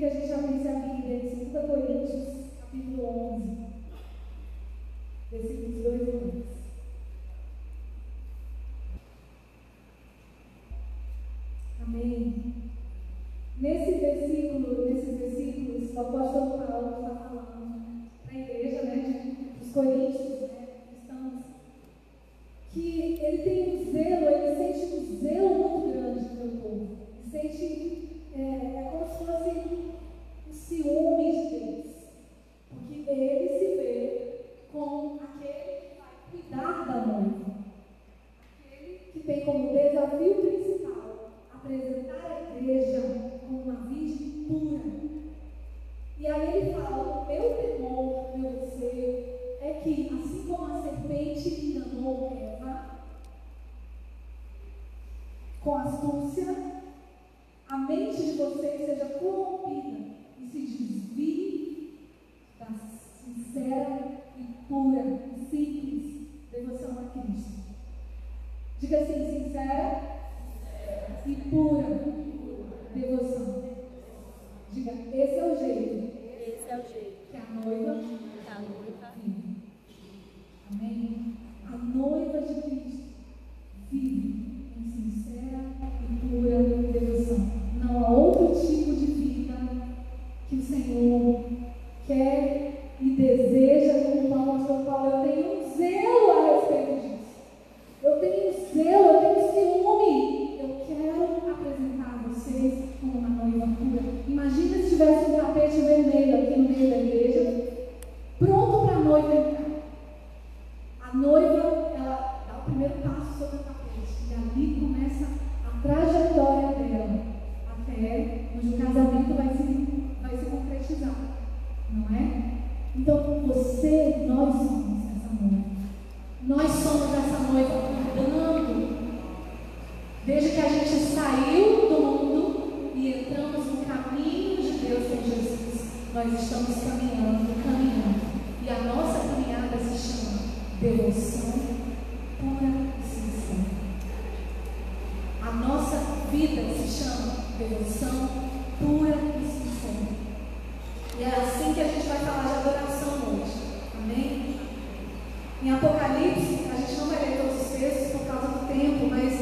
que a gente já tem se abrida em 2 Coríntios, capítulo 11, versículos 2 e 1.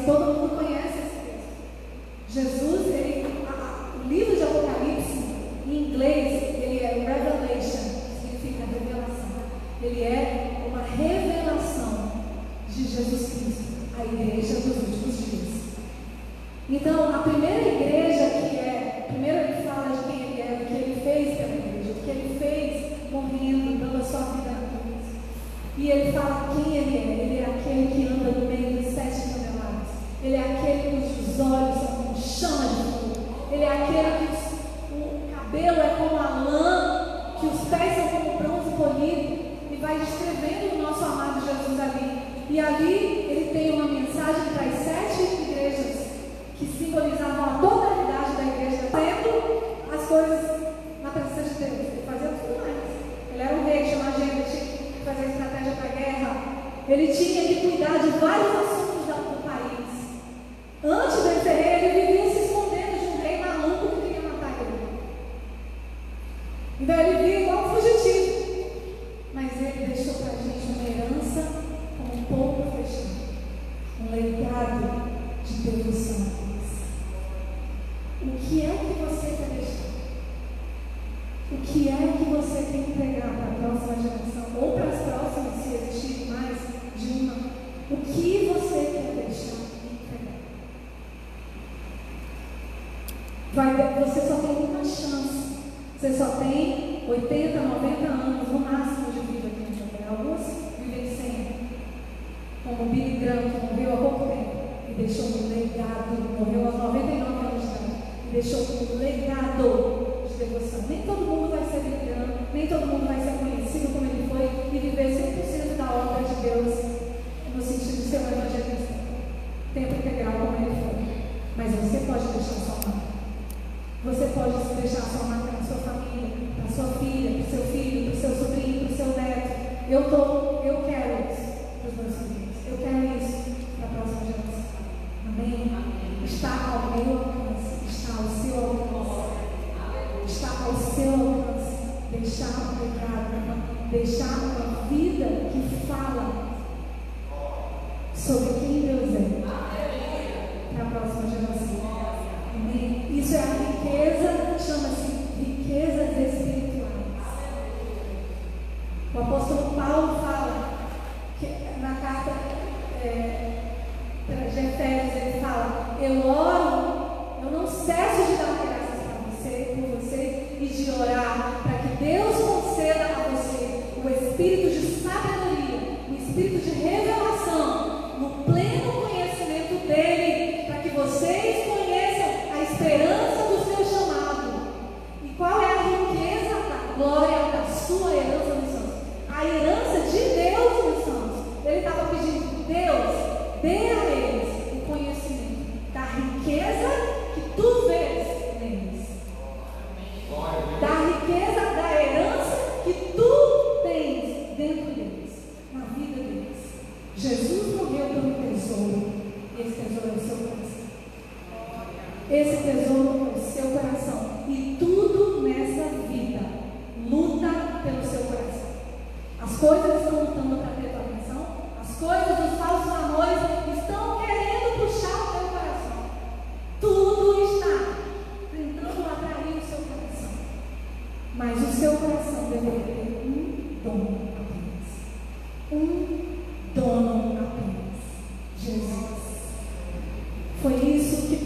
todo mundo que é que você tem que entregar para a próxima geração ou para as próximas, se existirem mais de uma? O que você quer deixar entregar? Vai, você só tem uma chance. Você só tem 80, 90 anos no máximo de vida que a gente tem. Alguns vivem Como Billy Graham, que morreu há pouco tempo e deixou um legado. Morreu aos 99 anos de idade e deixou um legado de devoção. Nem todo mundo vai todo mundo vai ser conhecido como ele foi e viver 100% da obra de Deus.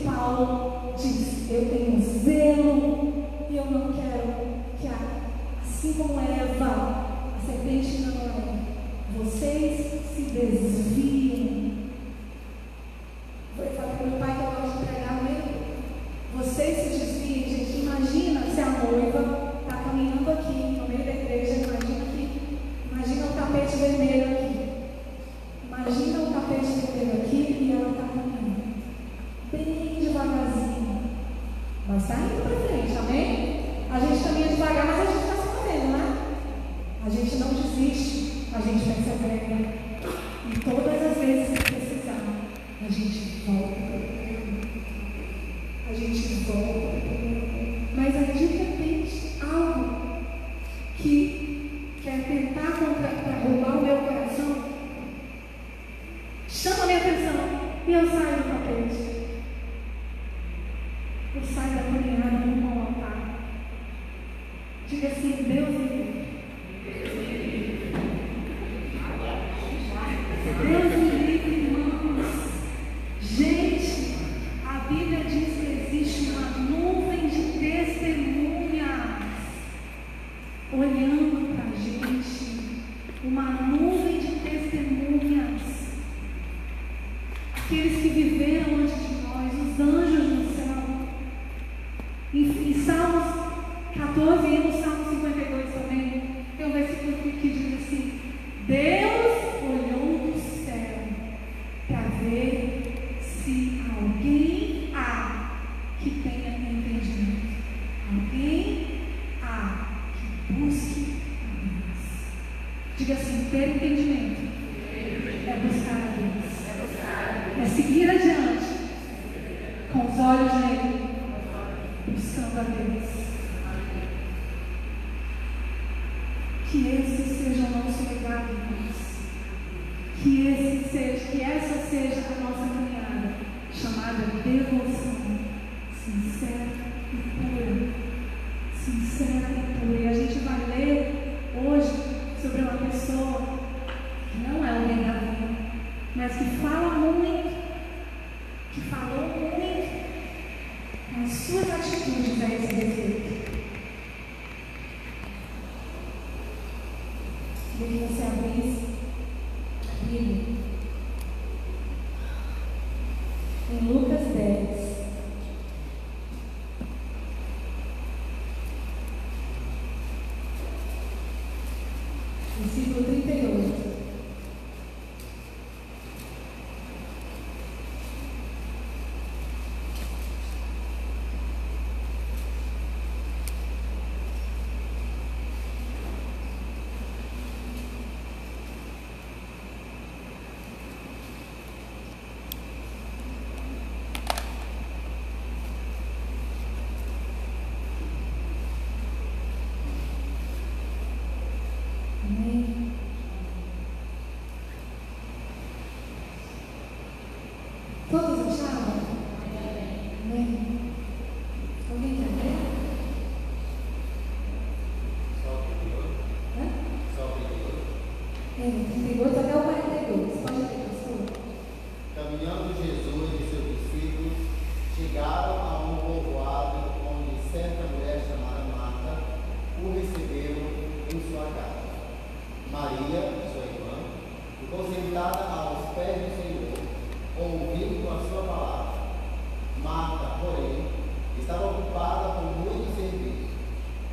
Paulo diz: Eu tenho zelo e eu não quero que, a, assim como Eva, a serpente não é, vocês se desviem olhando para a gente, uma mão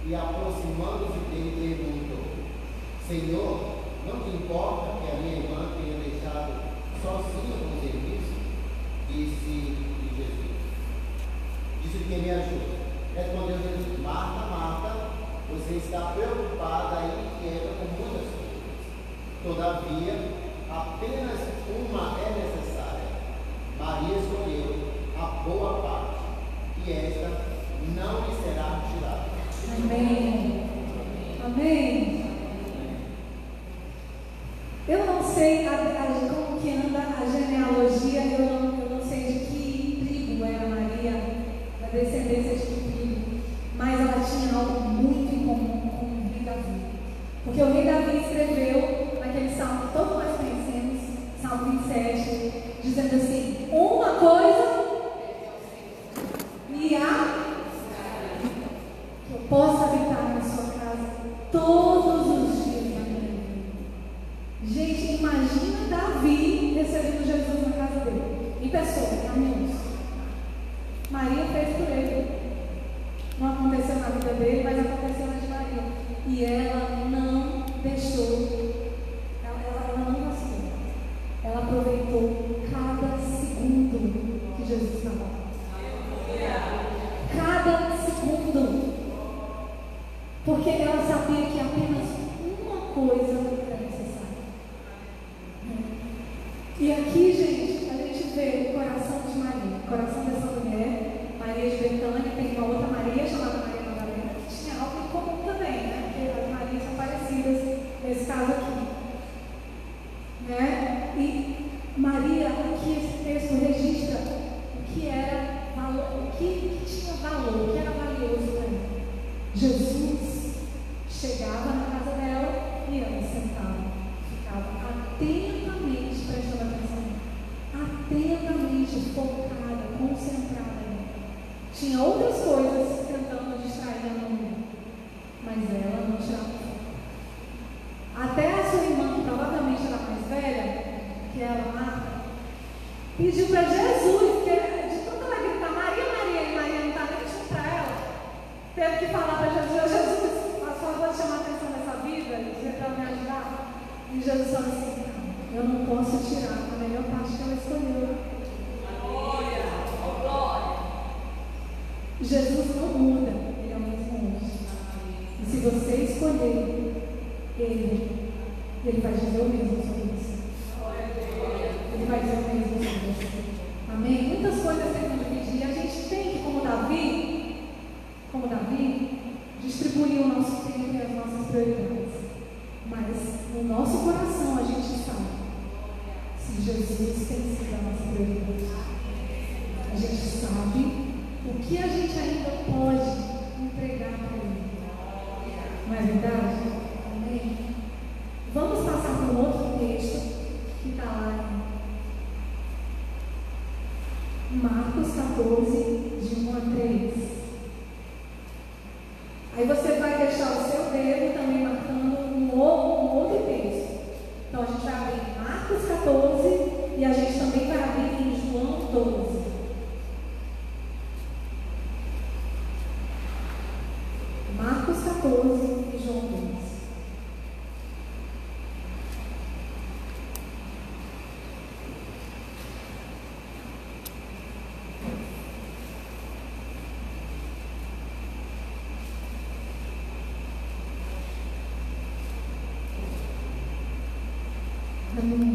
e aproximando-se dele perguntou, Senhor, não te importa que a minha irmã tenha deixado sozinha com o serviço? Disse Jesus. Disse que me ajuda. Respondeu Jesus, Marta, Marta, você está preocupada e inquieta com muitas coisas. Todavia, apenas uma é necessária. Maria escolheu a boa parte, e esta não lhe será tirada. Amém. Amém. Eu não sei a, a, como que anda a genealogia, eu não, sei de que tribo é era Maria, da descendência de que tribo, mas ela tinha algo muito em comum com o rei Davi. Porque o rei Davi escreveu naquele salmo, todos nós conhecemos, salmo 27, dizendo assim, uma coisa Jesus não muda, ele é o mesmo hoje. E se você escolher ele, ele vai dizer o mesmo sobre você. Ele vai dizer o mesmo sobre você. Amém? Muitas coisas tentam dividir. A gente tem que, como Davi, como Davi, distribuir o nosso tempo e as nossas prioridades. Thank.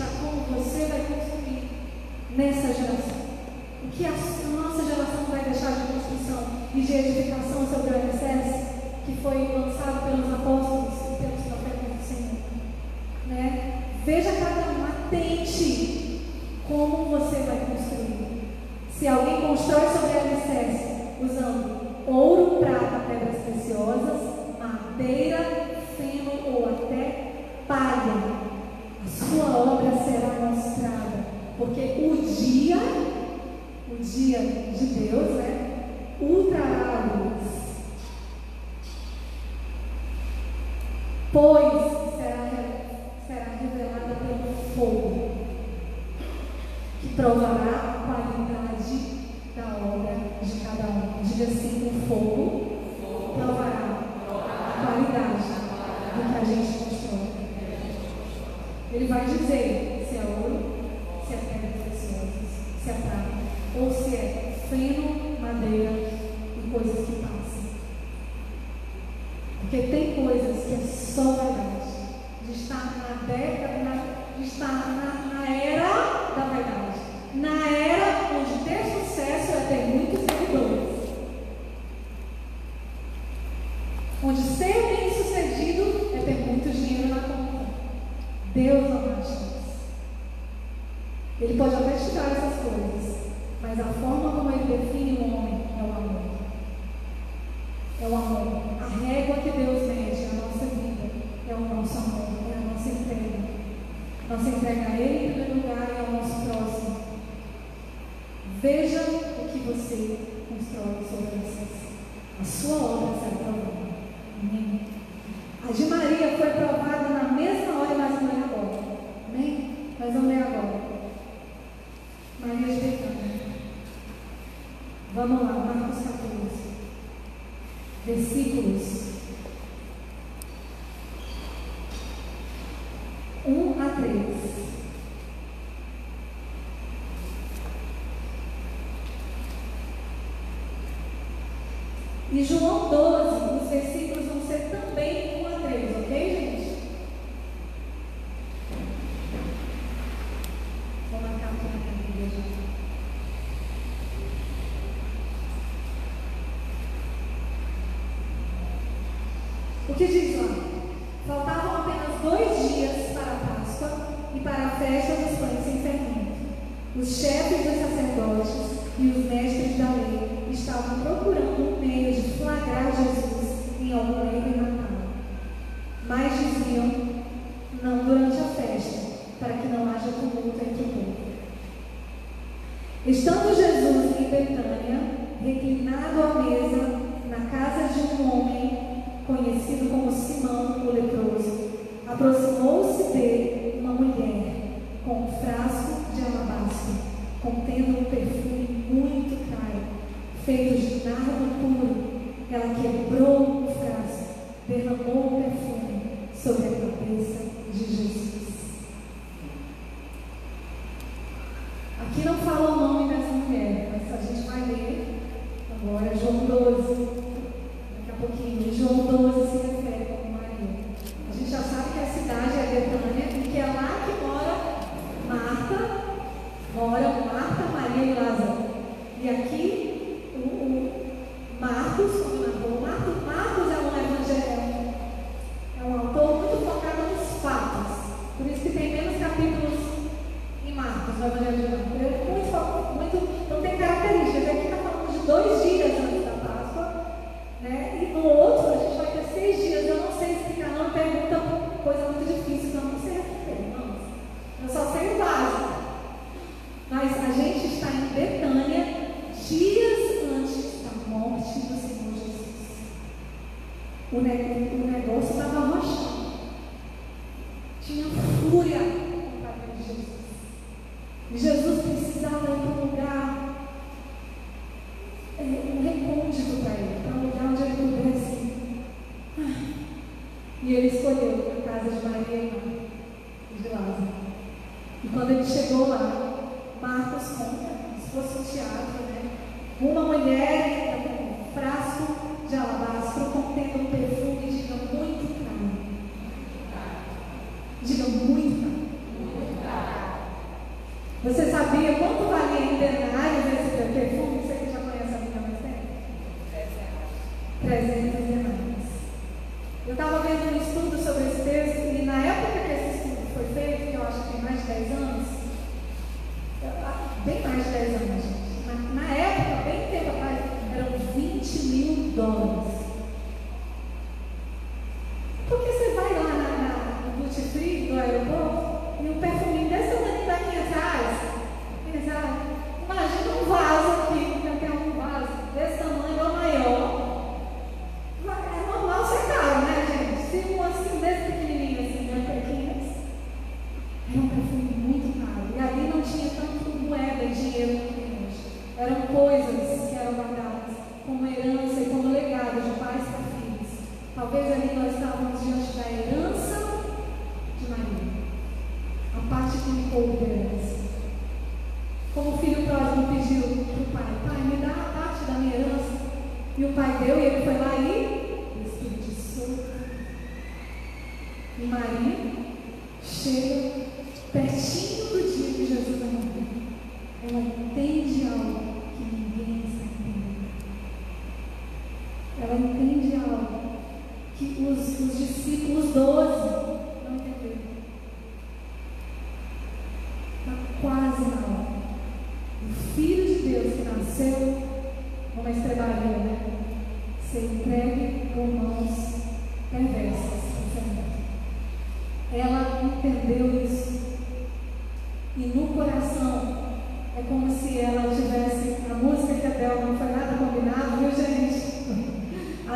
como você vai construir nessa geração. O que a nossa geração vai deixar de construção e de edificação sobre o alicerce que foi lançado pelos apóstolos e pelos profetas do Senhor. Né? Veja cada um, atente como você vai construir. Se alguém constrói sobre o alicerce usando ouro, prata, pedras preciosas, madeira, feno ou até palha, a sua obra será mostrada, porque o dia, o dia de Deus, né, ultrará a luz. Pois será, será revelada pelo fogo, que provará festa dos pães sem fermento. Os chefes dos sacerdotes e os mestres da lei estavam procurando um meio de flagrar Jesus em algum erro natal. Mas diziam, não durante a festa, para que não haja tumulto entre o povo. Estando Jesus em Betânia, reclinado à mesa, na casa de um homem conhecido como Simão o leproso, aproximou-se dele uma mulher contendo um perfume muito caro, feito de nardo puro. Ela quebrou o frasco, derramou o perfume sobre a cabeça de Jesus.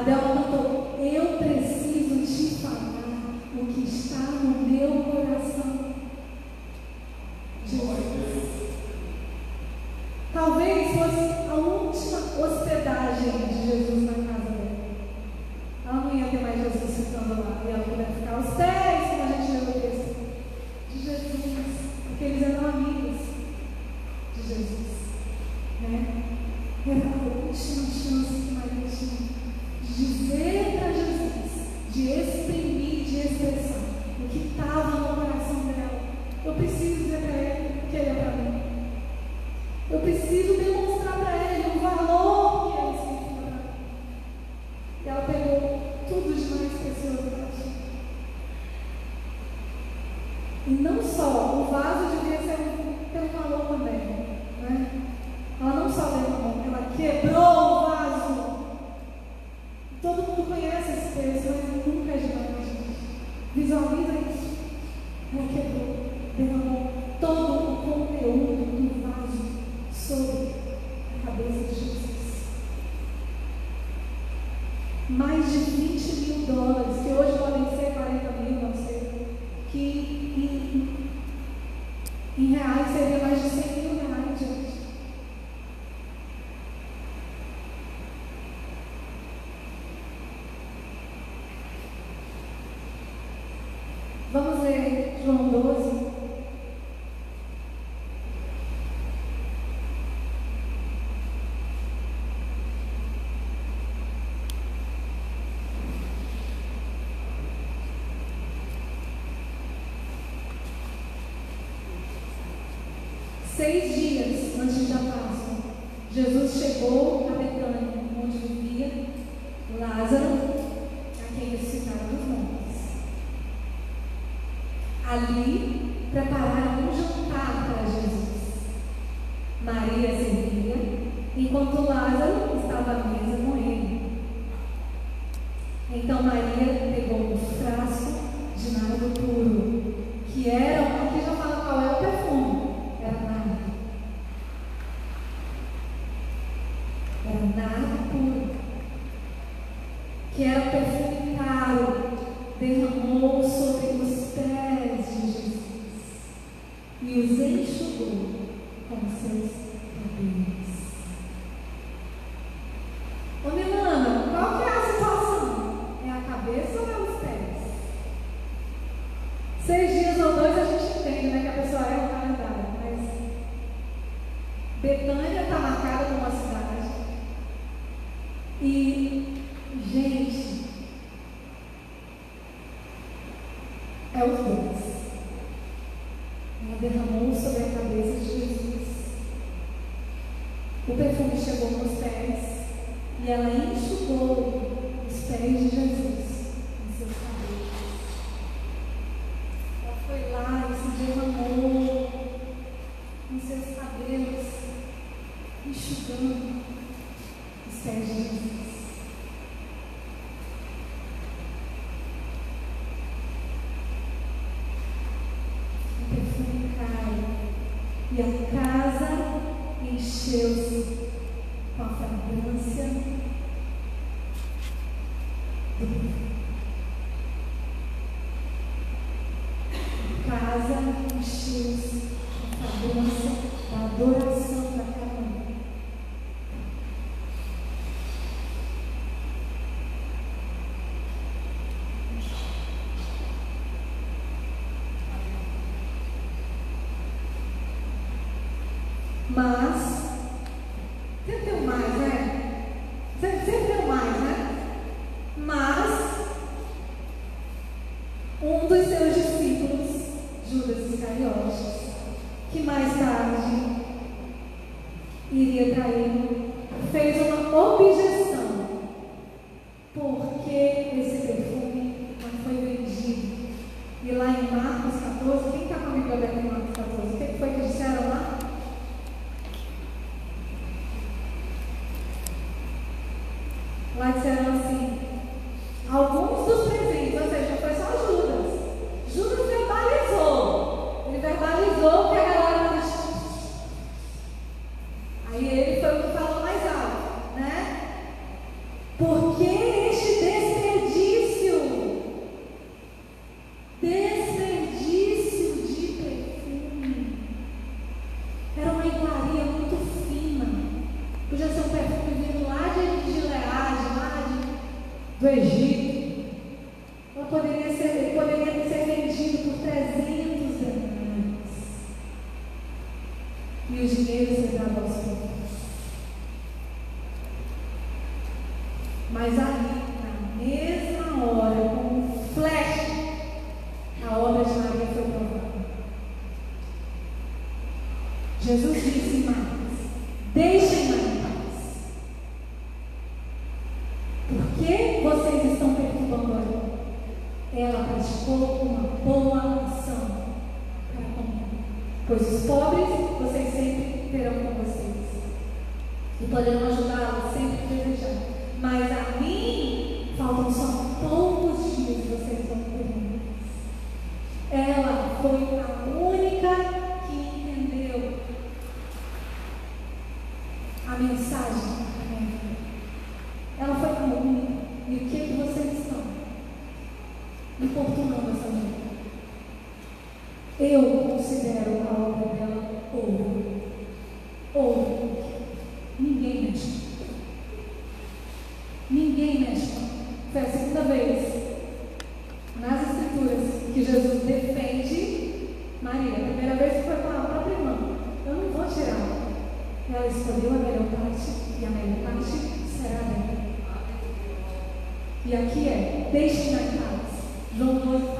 Deu uma mais de 20 mil dólares, que hoje antes da Jesus chegou do Egito, Maria, a primeira vez foi com a própria irmã. Eu não vou tirar. Ela escolheu a melhor parte e a melhor parte será dela. E aqui é, deixe na casa. João 12.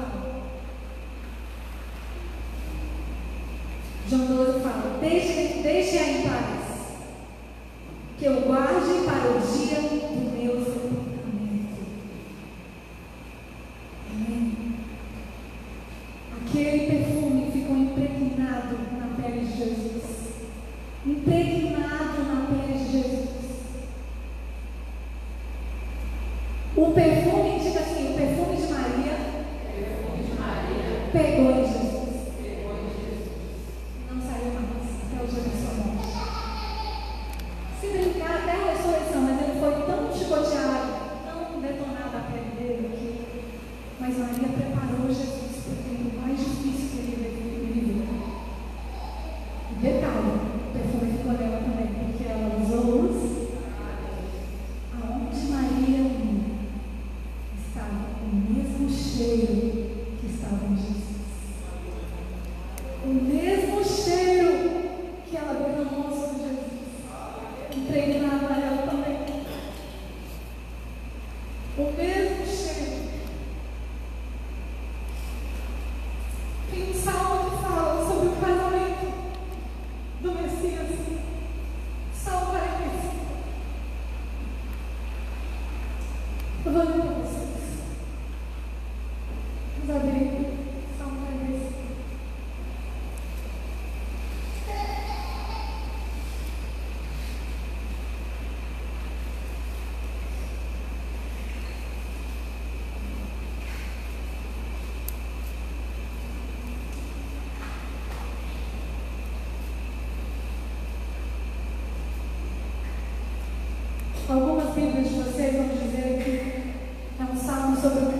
some of the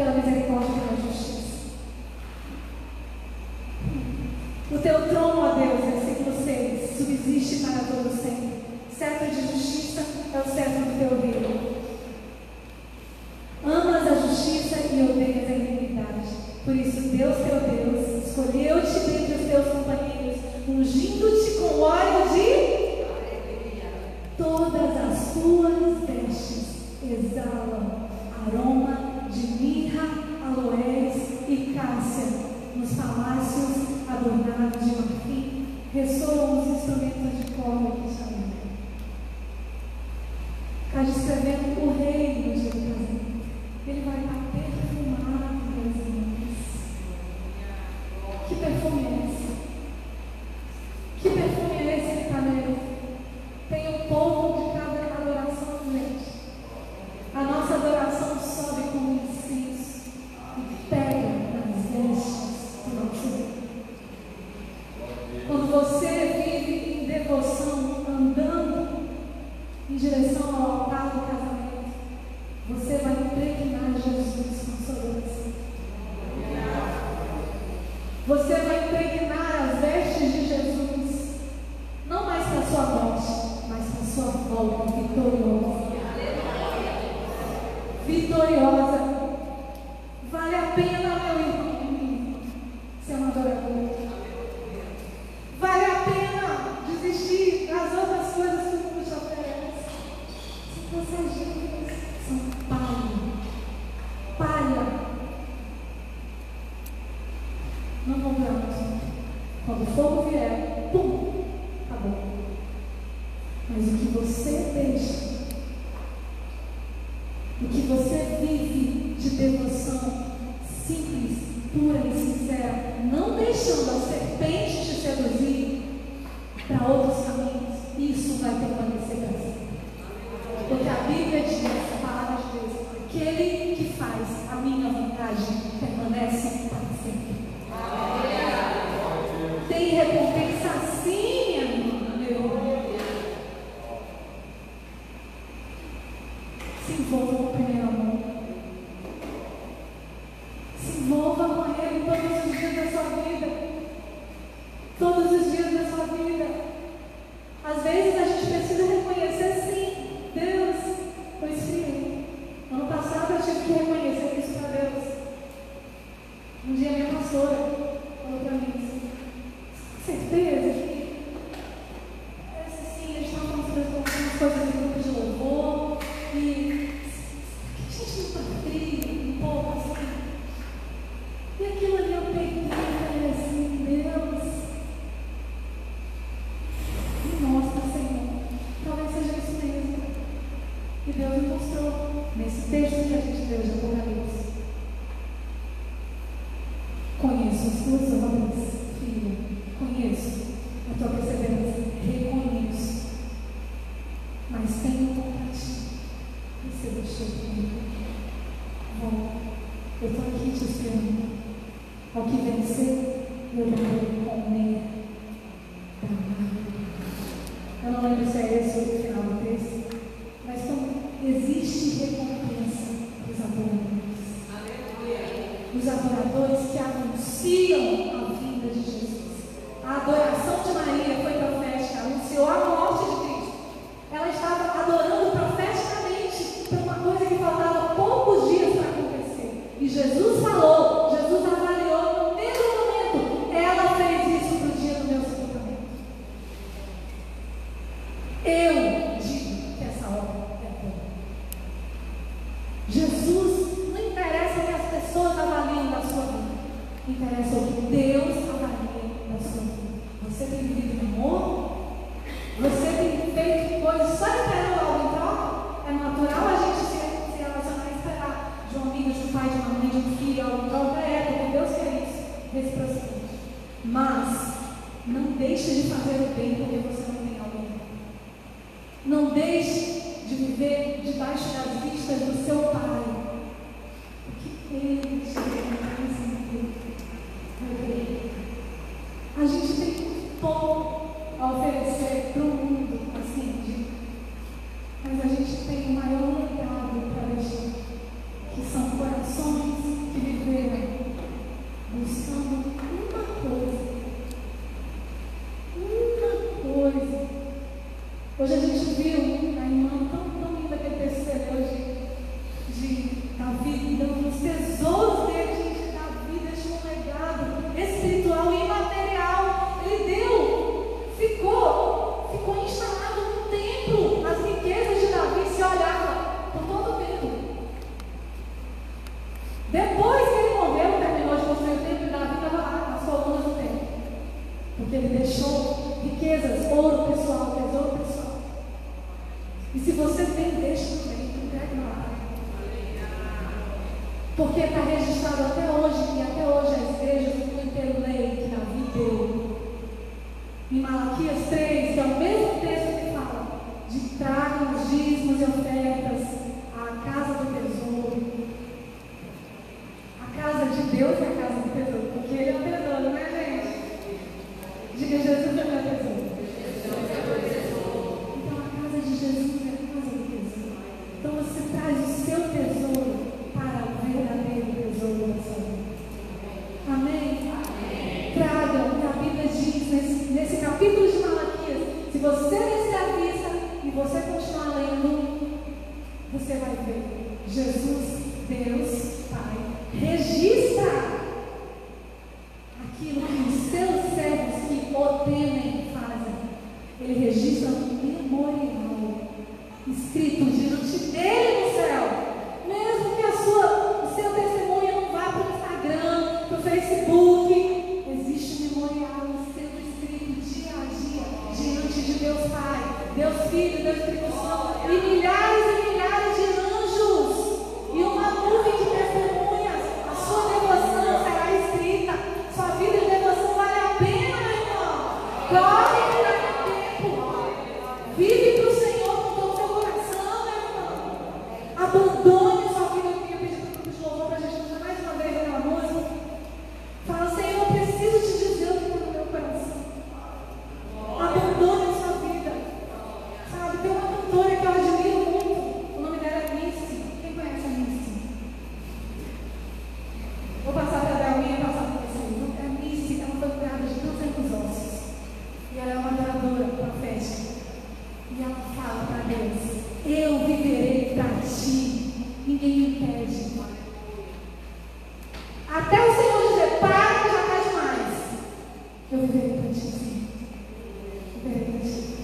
pela misericórdia e pela justiça. O teu trono, ó Deus, é assim versículo 6, subsiste para todo sempre. Certo de justiça é o certo. você Sim, vou Hoje a gente viu a irmã tão bonita que é teceu hoje de Davi, dando um tesouro. things.